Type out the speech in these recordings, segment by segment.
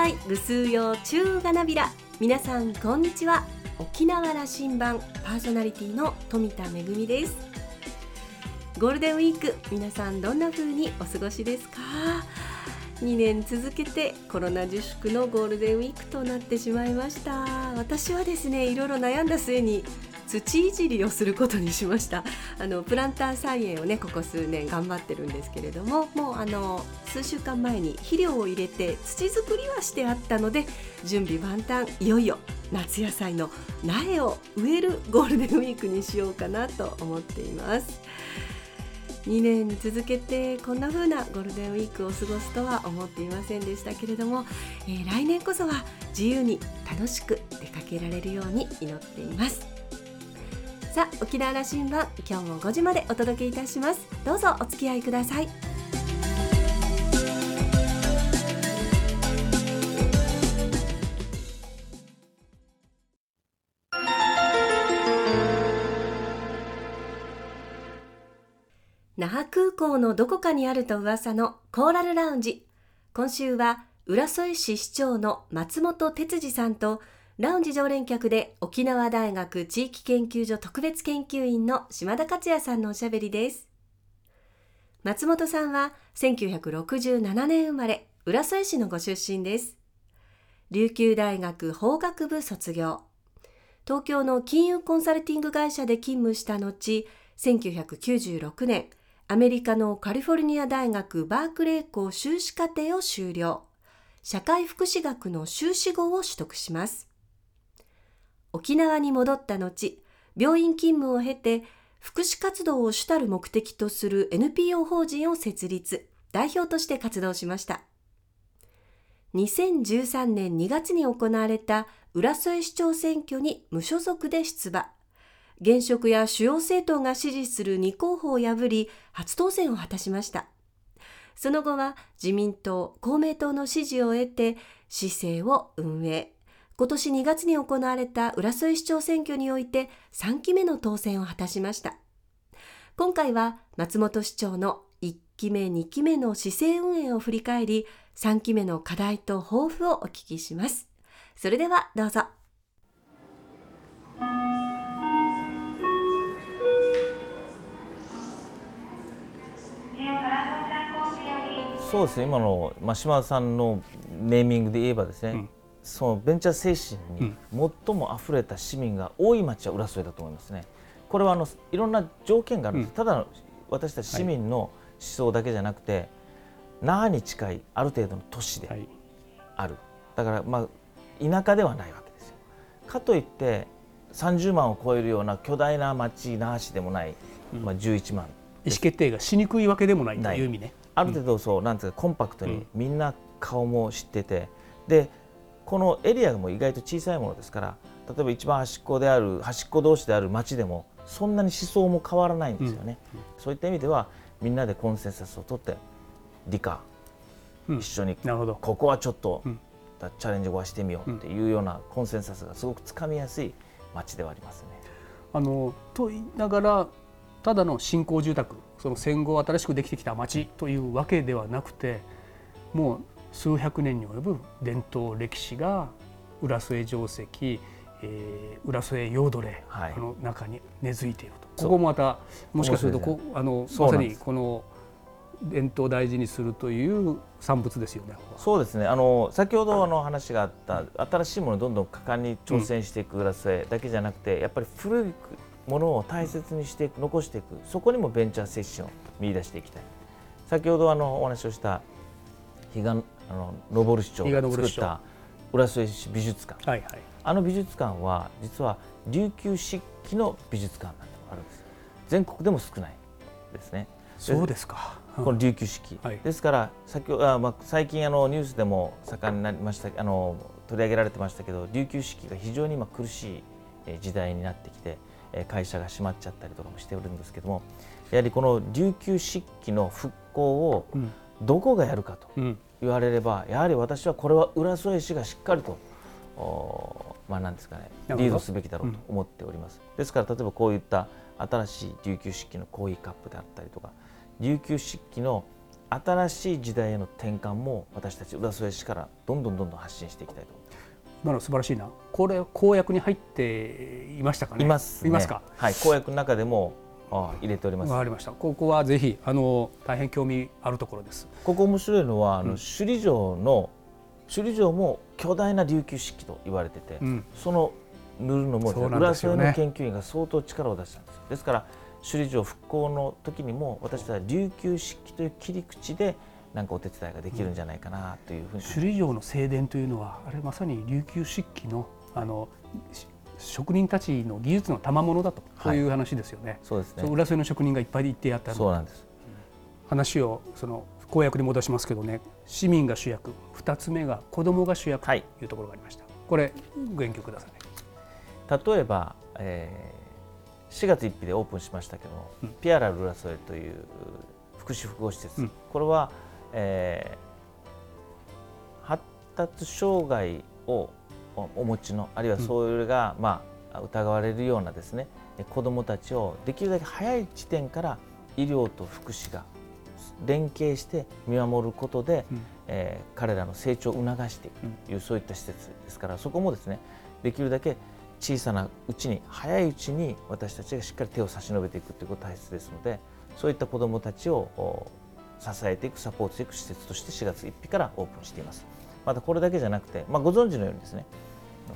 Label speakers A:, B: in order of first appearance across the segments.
A: はい。ぐすうよ中がなびら。皆さんこんにちは。沖縄羅針盤パーソナリティの富田恵です。ゴールデンウィーク皆さんどんな風にお過ごしですか？2年続けてコロナ自粛のゴールデンウィークとなってしまいました。私はですねいろいろ悩んだ末に土いじりをすることにしました。あのプランター菜園をねここ数年頑張ってるんですけれどももうあの数週間前に肥料を入れて土作りはしてあったので準備万端いよいよ夏野菜の苗を植えるゴールデンウィークにしようかなと思っています。2年続けてこんな風なゴールデンウィークを過ごすとは思っていませんでしたけれども、えー、来年こそは自由に楽しく出かけられるように祈っています。さあ沖縄羅針盤今日も5時までお届けいたします。どうぞお付き合いください。那覇空港のどこかにあると噂のコーラルラウンジ。今週は浦添市市長の松本哲司さんとラウンジ常連客で沖縄大学地域研究所特別研究員の島田克也さんのおしゃべりです。松本さんは1967年生まれ、浦添市のご出身です。琉球大学法学部卒業。東京の金融コンサルティング会社で勤務した後、1996年、アメリカのカリフォルニア大学バークレー校修士課程を修了。社会福祉学の修士号を取得します。沖縄に戻った後、病院勤務を経て、福祉活動を主たる目的とする NPO 法人を設立、代表として活動しました。2013年2月に行われた浦添市長選挙に無所属で出馬。現職や主要政党が支持する2候補を破り、初当選を果たしました。その後は自民党、公明党の支持を得て、市政を運営。今年2月に行われた浦添市長選挙において3期目の当選を果たしました。今回は松本市長の1期目2期目の市政運営を振り返り3期目の課題と抱負をお聞きします。それではどうぞ。
B: そうですね今の、まあ、島田さんのネーミングで言えばですね、うんそのベンチャー精神に最も溢れた市民が多い町は浦添だと思いますね。これはあのいろんな条件があるんです、ただ私たち市民の思想だけじゃなくて、那覇に近いある程度の都市である、だからまあ田舎ではないわけですよ。かといって30万を超えるような巨大な町那覇市でもない、まあ、11万、
C: 意思決定がしにくいわけでもないという意味ね。
B: ある程度そう、なんていうかコンパクトにみんな顔も知っててでこのエリアも意外と小さいものですから例えば一番端っこである端っこ同士である町でもそんなに思想も変わらないんですよね、うん。うん、そういった意味ではみんなでコンセンサスを取って理科、うん、一緒にここはちょっと、チャレンジをしてみようっていうようなコンセンサスがすごくつかみやすい町ではありますね。
C: あのと言いながらただの新興住宅その戦後新しくできてきた町というわけではなくてもう数百年に及ぶ伝統歴史が浦添城跡、えー、浦添陽土霊の中に根付いていると、ここもまたもしかするとこ、あのまさにこの伝統を大事にするという産物ですよね。
B: そうですね。あの先ほどの話があった新しいものをどんどん果敢に挑戦していく浦添だけじゃなくて、やっぱり古いものを大切にして残していく、そこにもベンチャー精神を見出していきたい。先ほどあのお話をした彼岸あの登市長が作った浦添市美術館、はいはい、あの美術館は実は琉球漆器の美術館なんてあるんです全国でも少ないですね。
C: そうですか、
B: うん、この琉球漆器、はい、ですから先ほあ、まあ、最近あのニュースでも盛んになりましたあの取り上げられてましたけど琉球漆器が非常に今苦しい時代になってきて会社が閉まっちゃったりとかもしておるんですけどもやはりこの琉球漆器の復興をどこがやるかと言われればやはり私はこれは浦添市がしっかりとまあ、なんですかねリードすべきだろうと思っております、うん、ですから例えばこういった新しい琉球漆器のコーヒーカップであったりとか琉球漆器の新しい時代への転換も私たち浦添市からどんどんどんどん発信していきたいと思います。
C: 今の素晴らしいな。これ公約に入っていましたかね？
B: います、
C: ね、いますか？
B: はい、公約の中でもあ入れております。
C: わかりました。ここはぜひあの大変興味あるところです。
B: ここ面白いのは、あの首里城の首里城も巨大な琉球漆器と言われてて、うん、その塗るのも浦添の研究員が相当力を出したんです。ですから首里城復興の時にも私たちは琉球漆器という切り口でなんかお手伝いができるんじゃないかなというふうに、
C: 首里城の正殿というのはあれまさに琉球漆器のあの職人たちの技術の賜物だと、そういう話ですよね。
B: そうですね。
C: 浦添の職人がいっぱいいてやった
B: そうなんです。
C: 話をその公約に戻しますけどね、市民が主役、二つ目が子供が主役。とい。うところがありました。はい、これご言及くださ
B: い。例えば、えー、4月1日でオープンしましたけども、うん、ピアラル浦添という福祉複合施設、うん、これは、えー、発達障害をお持ちのあるいはそれが、うん、まあ、疑われるようなですね子どもたちをできるだけ早い時点から医療と福祉が連携して見守ることで、うん、えー、彼らの成長を促していくという、うん、そういった施設ですからそこもですねできるだけ小さなうちに早いうちに私たちがしっかり手を差し伸べていくということが大切ですのでそういった子どもたちを支えていくサポートしていく施設として4月1日からオープンしています。またこれだけじゃなくて、まあ、ご存知のようにですね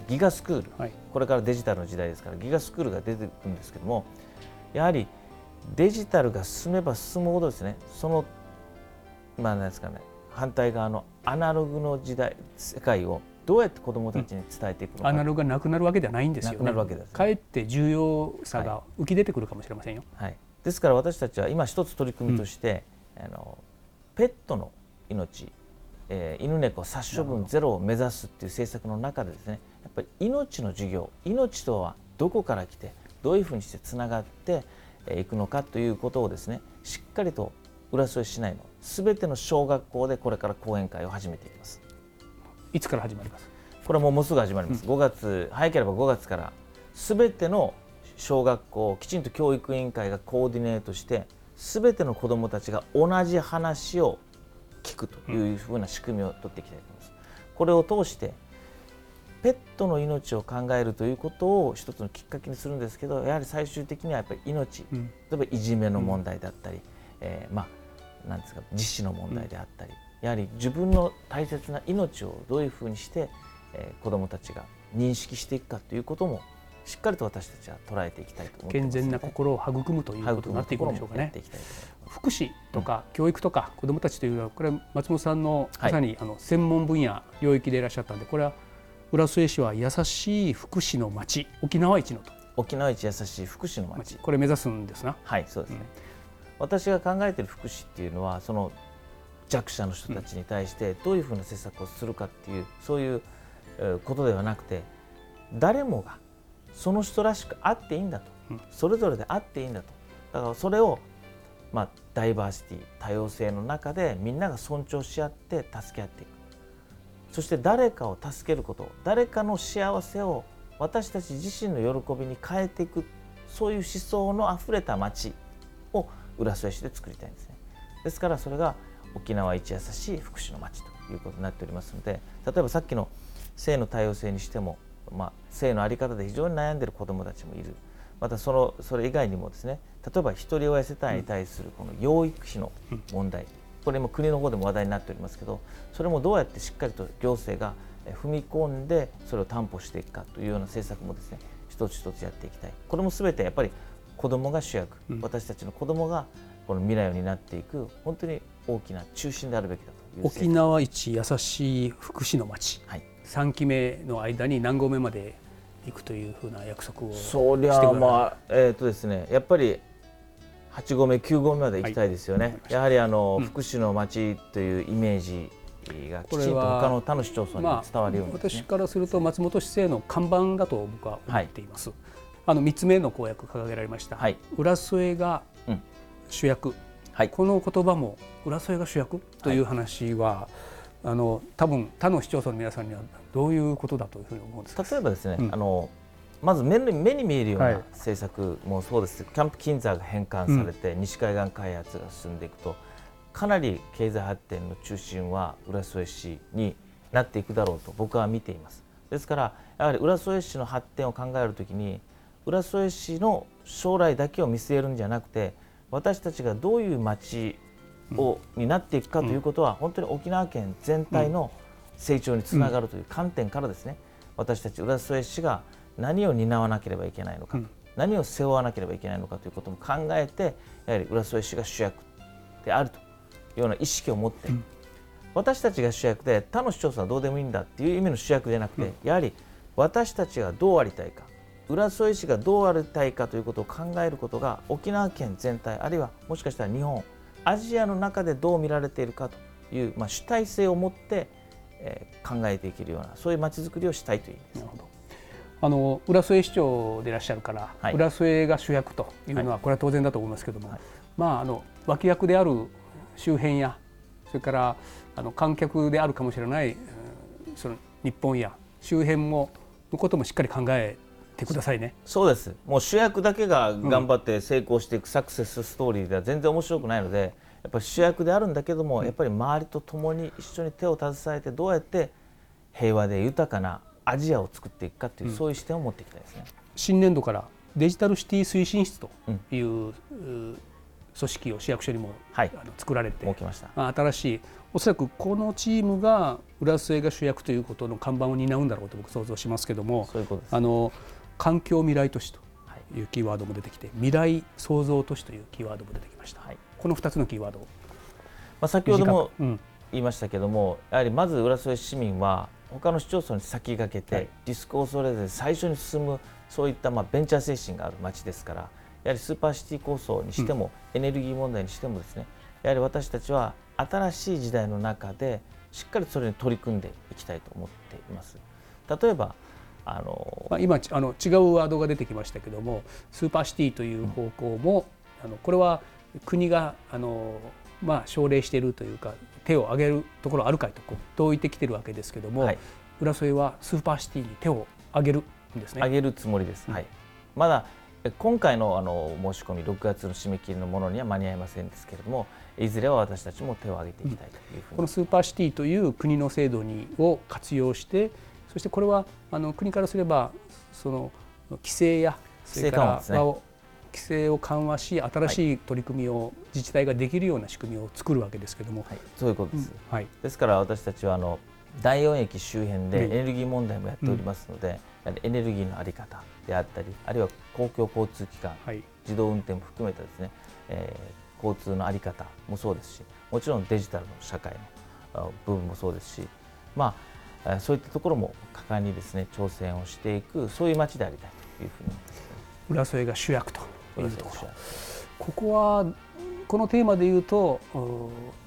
B: ギガスクール、はい、これからデジタルの時代ですからギガスクールが出てくるんですけどもやはりデジタルが進めば進むほどですねそのまあなんですかね反対側のアナログの時代世界をどうやって子どもたちに伝えていくのか、
C: うん、アナログがなくなるわけではないんですよね。かえって重要さが浮き出てくるかもしれませんよ。
B: はい、ですから私たちは今一つ取り組みとして、うん、あのペットの命、えー、犬猫殺処分ゼロを目指すっていう政策の中でですねやっぱり命の授業命とはどこから来てどういうふうにしてつながっていくのかということをですねしっかりと浦添市内の。すべての小学校でこれから講演会を始めていきます。
C: いつから始まります？
B: これはもうもうすぐ始まります、うん、5月早ければ5月からすべての小学校をきちんと教育委員会がコーディネートしてすべての子どもたちが同じ話を聞くというふうな仕組みを取っていきたいと思います。これを通してペットの命を考えるということを一つのきっかけにするんですけどやはり最終的にはやっぱり命、うん、例えばいじめの問題だったり、うん、えー、まあなんですか自死の問題であったり、うん、やはり自分の大切な命をどういうふうにして、えー、子どもたちが認識していくかということもしっかりと私たちは捉えていきたいと思って
C: 健全な心を育むということになっていくんでしょうかね。福祉とか教育とか子どもたちというのはこれは松本さんのまさにあの専門分野領域でいらっしゃったんでこれは浦添市は優しい福祉の町沖縄一のと
B: 沖縄一優しい福祉の町。
C: これ目指すんですな。
B: はいそうですね、うん、私が考えている福祉っていうのはその弱者の人たちに対してどういうふうな施策をするかっていうそういうことではなくて誰もがその人らしくあっていいんだと、うん、それぞれであっていいんだと。だからそれをまあ、ダイバーシティ多様性の中でみんなが尊重し合って助け合っていくそして誰かを助けること誰かの幸せを私たち自身の喜びに変えていくそういう思想のあふれた街を浦添市で作りたいんですね。ですからそれが沖縄一優しい福祉の街ということになっておりますので例えばさっきの性の多様性にしても、まあ、性の在り方で非常に悩んでいる子どもたちもいる。またそのそれ以外にもですね例えばひとり親世帯に対するこの養育費の問題、これも国の方でも話題になっておりますけどそれもどうやってしっかりと行政が踏み込んでそれを担保していくかというような政策もですね一つ一つやっていきたい。これも全てやっぱり子どもが主役、うん、私たちの子どもがこの未来を担っていく本当に大きな中心であるべきだと
C: 沖縄一優しい福祉の町、はい、3期目の間に何合目まで行くというふうな約束を
B: そりゃまあえっ、ー、とですねやっぱり8合目9合目まで行きたいですよね、はい、やはりあの、うん、福祉の町というイメージがきちんと他の他の市町村に伝わるように、ね。ま
C: あ、私からすると松本市政の看板だと僕は思っています、はい、あの3つ目の公約掲げられました、はい、浦添が主役、うんはい、この言葉も浦添が主役？という話は、あの多分他の市町村の皆さんにはどういうことだというふうに思うんです。か
B: 例えばですね、うん、あのまず目に目に見えるような政策もそうです、はい、キャンプ金座が返還されて、うん、西海岸開発が進んでいくとかなり経済発展の中心は浦添市になっていくだろうと僕は見ています。ですからやはり浦添市の発展を考えるときに浦添市の将来だけを見据えるんじゃなくて私たちがどういう町を、になっていくかということは、本当に沖縄県全体の成長につながるという観点からですね、私たち浦添市が何を担わなければいけないのか、何を背負わなければいけないのかということも考えてやはり浦添市が主役であるというような意識を持って、私たちが主役で他の市町村はどうでもいいんだっていう意味の主役じゃなくて、やはり私たちがどうありたいか浦添市がどうありたいかということを考えることが沖縄県全体あるいはもしかしたら日本アジアの中でどう見られているかという、まあ、主体性を持って、えー、考えていけるようなそういうまちづくりをしたいという意味です。
C: あの浦添市長でいらっしゃるから、はい、浦添が主役というのはこれは当然だと思いますけども、はい、まああの脇役である周辺やそれからあの観客であるかもしれないその日本や周辺ものこともしっかり考えてくださいね。
B: そうです。もう主役だけが頑張って成功していくサクセスストーリーでは全然面白くないのでやっぱり主役であるんだけども、やっぱり周りと共に一緒に手を携えてどうやって平和で豊かなアジアを作っていくかという、そういう視点を持っていきたいですね。
C: 新年度からデジタルシティ推進室という、うん、組織を市役所にも、はい、あの作られて
B: ました、
C: まあ、新しいおそらくこのチームが浦添が主役ということの看板を担うんだろうと僕想像しますけどもあの環境未来都市というキーワードも出てきて、未来創造都市というキーワードも出てきました、はい、この2つのキーワードま
B: あ、先ほども言いましたけども、やはりまず浦添市民は他の市町村に先駆けて、リスクを恐れず最初に進むそういったまあベンチャー精神がある町ですからやはりスーパーシティ構想にしても、うん、エネルギー問題にしてもですねやはり私たちは新しい時代の中でしっかりそれに取り組んでいきたいと思っています。例えば
C: あのまあ、今あの違うワードが出てきましたけどもスーパーシティという方向も、うん、あのこれは国があの、まあ、奨励しているというか手を挙げるところあるかいとこう問うてきてるわけですけども、はい、浦添はスーパーシティに手を挙げるんですね。
B: 挙げるつもりです、はい、まだ今回のあの申し込み6月の締め切りのものには間に合いませんですけれどもいずれは私たちも手を挙げていきたいというふうに、
C: うん、このスーパーシティという国の制度にを活用してそしてこれはあの国からすればその規制や
B: それから規
C: 制を緩和し新しい取り組みを自治体ができるような仕組みを作るわけですけれども、
B: はい、そういうことです、うん、はい、ですから私たちはあの第4駅周辺でエネルギー問題もやっておりますので、うん、エネルギーの在り方であったりあるいは公共交通機関、はい、自動運転も含めたですね、えー、交通の在り方もそうですしもちろんデジタルの社会の部分もそうですしまあそういったところも果敢にですね挑戦をしていくそういう街でありたいというふうに思います、ね、
C: 浦添が主役というところここはこのテーマでいうと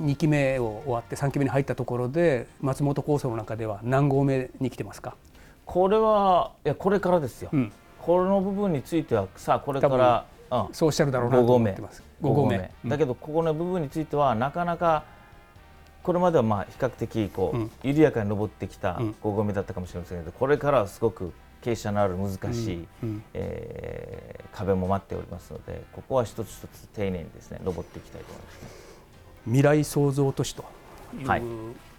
C: 2期目を終わって3期目に入ったところで松本構想の中では何合目に来てますか？
B: これはいやこれからですよ、うん、この部分についてはさあこれから、
C: うん、そうおっしゃるだろうなと思ってます。
B: 5合目、うん、だけどここの部分についてはなかなかこれまではまあ比較的こう、緩やかに登ってきた5合目だったかもしれませんけどこれからはすごく傾斜のある難しい、うん、えー、壁も待っておりますのでここは一つ一つ丁寧にですね登っていきたいと思います、ね、
C: 未来創造都市という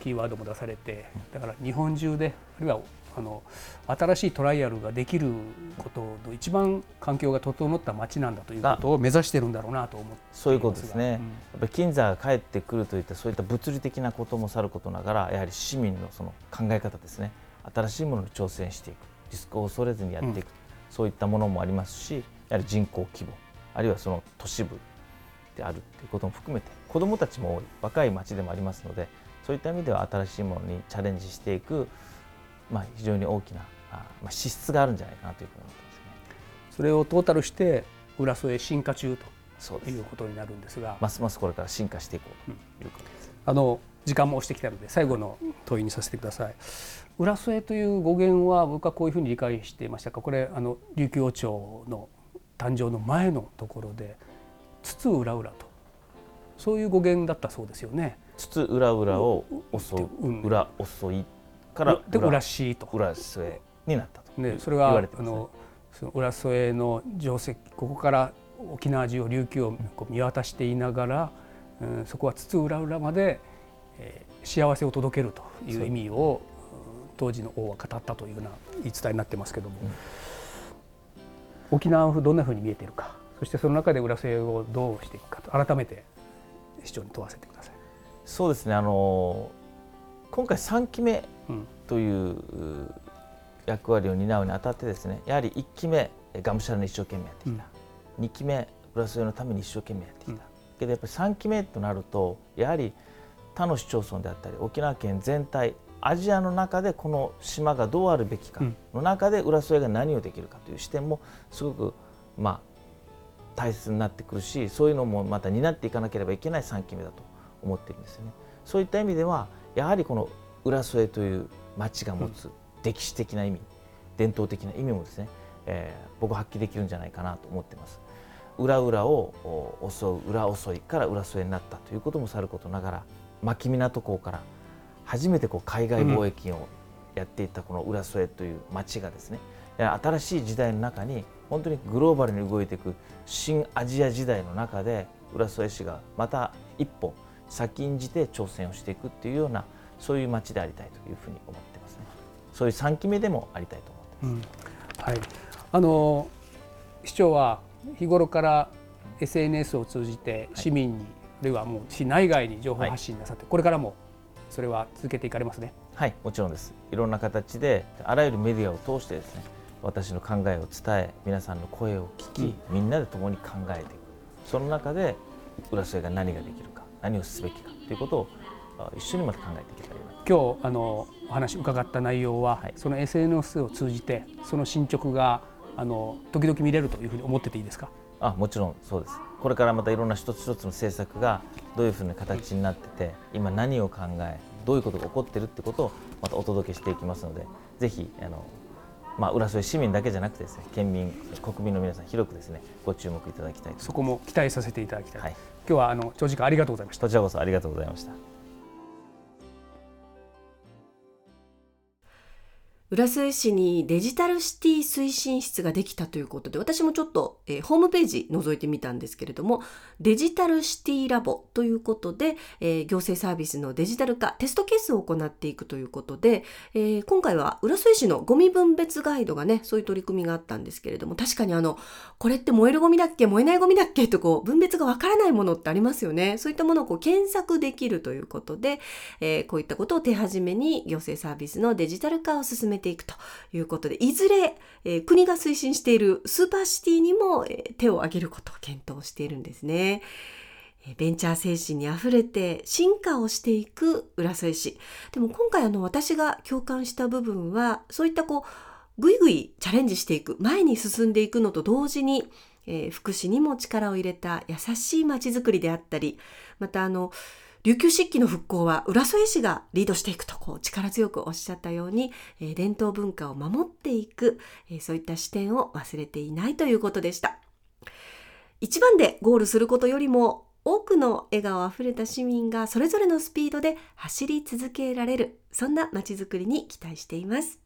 C: キーワードも出されて、だから日本中であるいはあの新しいトライアルができることの一番環境が整った街なんだということを目指してるんだろうなと思って
B: そういうことですね、うん、やっぱり金座が帰ってくるといったそういった物理的なこともさることながらやはり市民のその考え方ですね。新しいものに挑戦していくリスクを恐れずにやっていく、うん、そういったものもありますしやはり人口規模あるいはその都市部であるということも含めて子どもたちも多い若い町でもありますのでそういった意味では新しいものにチャレンジしていくまあ、非常に大きなあ、まあ、資質があるんじゃないかなというふうに思ってますね。
C: それをトータルして浦添進化中ということになるんですが。
B: ますますこれから進化していこうということです。
C: あの時間も押してきたので最後の問いにさせてください。浦添という語源は僕はこういうふうに理解していましたか？これあの琉球王朝の誕生の前のところで津々浦々と。そういう語源だったそうですよね。
B: 津々浦々を襲う、裏襲い
C: からで浦市と。
B: 浦添になったと、
C: ね、それは、ね、あのその浦添の定石ここから沖縄中を琉球を見渡していながらうん、そこは津々浦々まで、えー、幸せを届けるという意味を当時の王は語ったというような言い伝えになってますけども、うん、沖縄府どんなふうに見えているか。そしてその中で浦添をどうしていくかと。改めて市長に問わせてください。
B: そうですね。あの今回3期目という役割を担うにあたってですねやはり1期目がむしゃらに一生懸命やってきた、うん、2期目プラスのために一生懸命やってきた、うん、けどやっぱり3期目となるとやはり他の市町村であったり沖縄県全体アジアの中でこの島がどうあるべきかの中で浦添が何をできるかという視点もすごくまあ大切になってくるしそういうのもまた担っていかなければいけない3期目だと思っているんですよね。そういった意味ではやはりこの浦添という町が持つ歴史的な意味、伝統的な意味もですね、えー、僕は発揮できるんじゃないかなと思っています。裏裏を襲う裏襲いから浦添になったということもさることながら牧港港から初めてこう海外貿易をやっていたこの浦添という町がですね、うん、新しい時代の中に本当にグローバルに動いていく新アジア時代の中で浦添市がまた一歩先んじて挑戦をしていくっていうようなそういう町でありたいというふうに思ってますね。そういう3期目でもありたいと思ってます。
C: うん、はい。あの市長は日頃から SNS を通じて市民に、はい、あるいはもう市内外に情報発信なさって、はい、これからもそれは続けていかれますね。
B: はいもちろんです。いろんな形であらゆるメディアを通してですね私の考えを伝え皆さんの声を聞き、うん、みんなで共に考えていく。その中で浦添が何ができるか何をすべきかということを一緒にまた考えていけたらいいな。
C: 今日あのお話伺った内容は、はい、その SNS を通じてその進捗があの時々見れるというふうに思ってていいですか？
B: あもちろんそうです。これからまたいろんな一つ一つの政策がどういうふうな形になってて今何を考えどういうことが起こってるってことをまたお届けしていきますのでぜひあのまあ、浦添市民だけじゃなくてですね県民国民の皆さん広くですねご注目いただきたい
C: そこも期待させていただきたい、はい、今日はあの長時間ありがとうございました。
B: こちらこそありがとうございました
A: 浦添市にデジタルシティ推進室ができたということで私もちょっと、えー、ホームページ覗いてみたんですけれどもデジタルシティラボということで、えー、行政サービスのデジタル化テストケースを行っていくということで、えー、今回は浦添市のゴミ分別ガイドがねそういう取り組みがあったんですけれども確かにあのこれって燃えるゴミだっけ燃えないゴミだっけとこう分別がわからないものってありますよね。そういったものをこう検索できるということで、えこういったことを手始めに行政サービスのデジタル化を進めてていくということで、いずれ、えー、国が推進しているスーパーシティにも、えー、手を挙げることを検討しているんですね。ベンチャー精神にあふれて進化をしていく浦添市。でも今回あの私が共感した部分はそういったこうぐいぐいチャレンジしていく前に進んでいくのと同時に、えー、福祉にも力を入れた優しい街づくりであったりまたあの琉球漆器の復興は浦添市がリードしていくとこう力強くおっしゃったように、えー、伝統文化を守っていく、えー、そういった視点を忘れていないということでした。一番でゴールすることよりも多くの笑顔あふれた市民がそれぞれのスピードで走り続けられるそんな街づくりに期待しています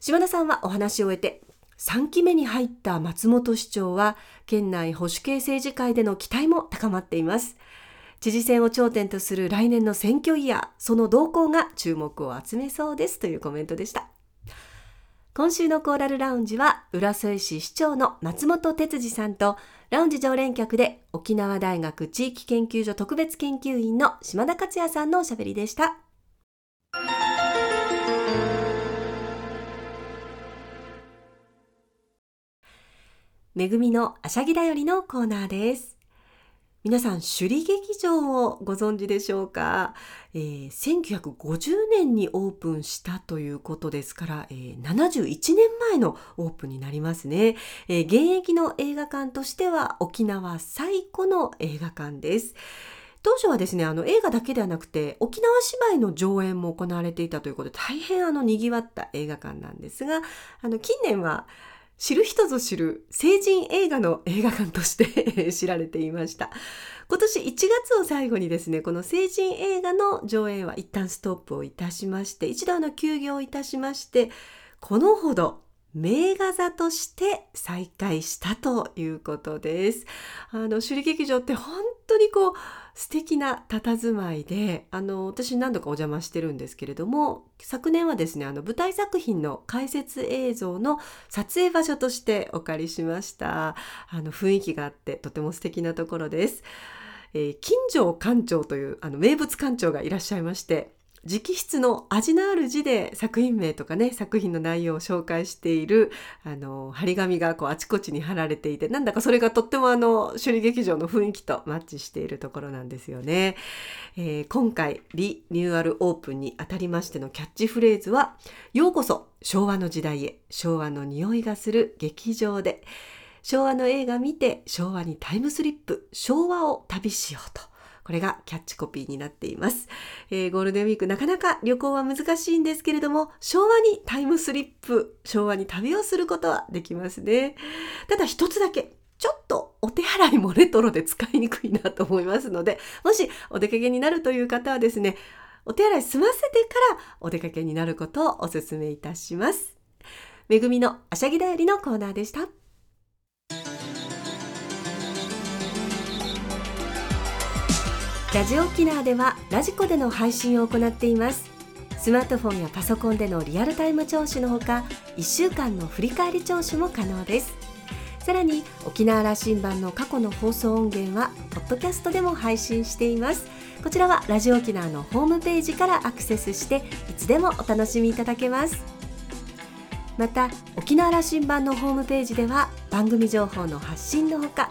A: 島田さんはお話を終えて3期目に入った松本市長は県内保守系政治会での期待も高まっています知事選を頂点とする来年の選挙イヤー、その動向が注目を集めそうですというコメントでした。今週のコーラルラウンジは、浦添市市長の松本哲司さんと、ラウンジ常連客で沖縄大学地域研究所特別研究員の島田克也さんのおしゃべりでした。めぐみのあしゃぎだよりのコーナーです。皆さん、首里劇場をご存知でしょうか、えー、1950年にオープンしたということですから、えー、71年前のオープンになりますね、えー、現役の映画館としては沖縄最古の映画館です。当初はですね、あの映画だけではなくて沖縄芝居の上演も行われていたということで大変あの賑わった映画館なんですが、あの近年は知る人ぞ知る成人映画の映画館として 知られていました。今年1月を最後にですね、この成人映画の上映は一旦ストップをいたしまして、一度の休業いたしまして、このほど名画座として再開したということです。あの、首里劇場って本当にこう、素敵な佇まいであの私何度かお邪魔してるんですけれども昨年はですねあの舞台作品の解説映像の撮影場所としてお借りしました。あの雰囲気があってとても素敵なところです、えー、金城館長というあの名物館長がいらっしゃいまして直筆の味のある字で作品名とかね作品の内容を紹介しているあの張り紙がこうあちこちに貼られていてなんだかそれがとってもあの首里劇場の雰囲気とマッチしているところなんですよね、えー、今回リニューアルオープンにあたりましてのキャッチフレーズはようこそ昭和の時代へ昭和の匂いがする劇場で昭和の映画見て昭和にタイムスリップ昭和を旅しようと。これがキャッチコピーになっています、えー、ゴールデンウィークなかなか旅行は難しいんですけれども昭和にタイムスリップ昭和に旅をすることはできますね。ただ一つだけちょっとお手洗いもレトロで使いにくいなと思いますのでもしお出かけになるという方はですねお手洗い済ませてからお出かけになることをお勧めいたします。めぐみのあしゃぎだよりのコーナーでした。ラジオ沖縄ではラジコでの配信を行っています。スマートフォンやパソコンでのリアルタイム聴取のほか1週間の振り返り聴取も可能です。さらに沖縄羅針盤の過去の放送音源はポッドキャストでも配信しています。こちらはラジオ沖縄のホームページからアクセスしていつでもお楽しみいただけます。また沖縄羅針盤のホームページでは番組情報の発信のほか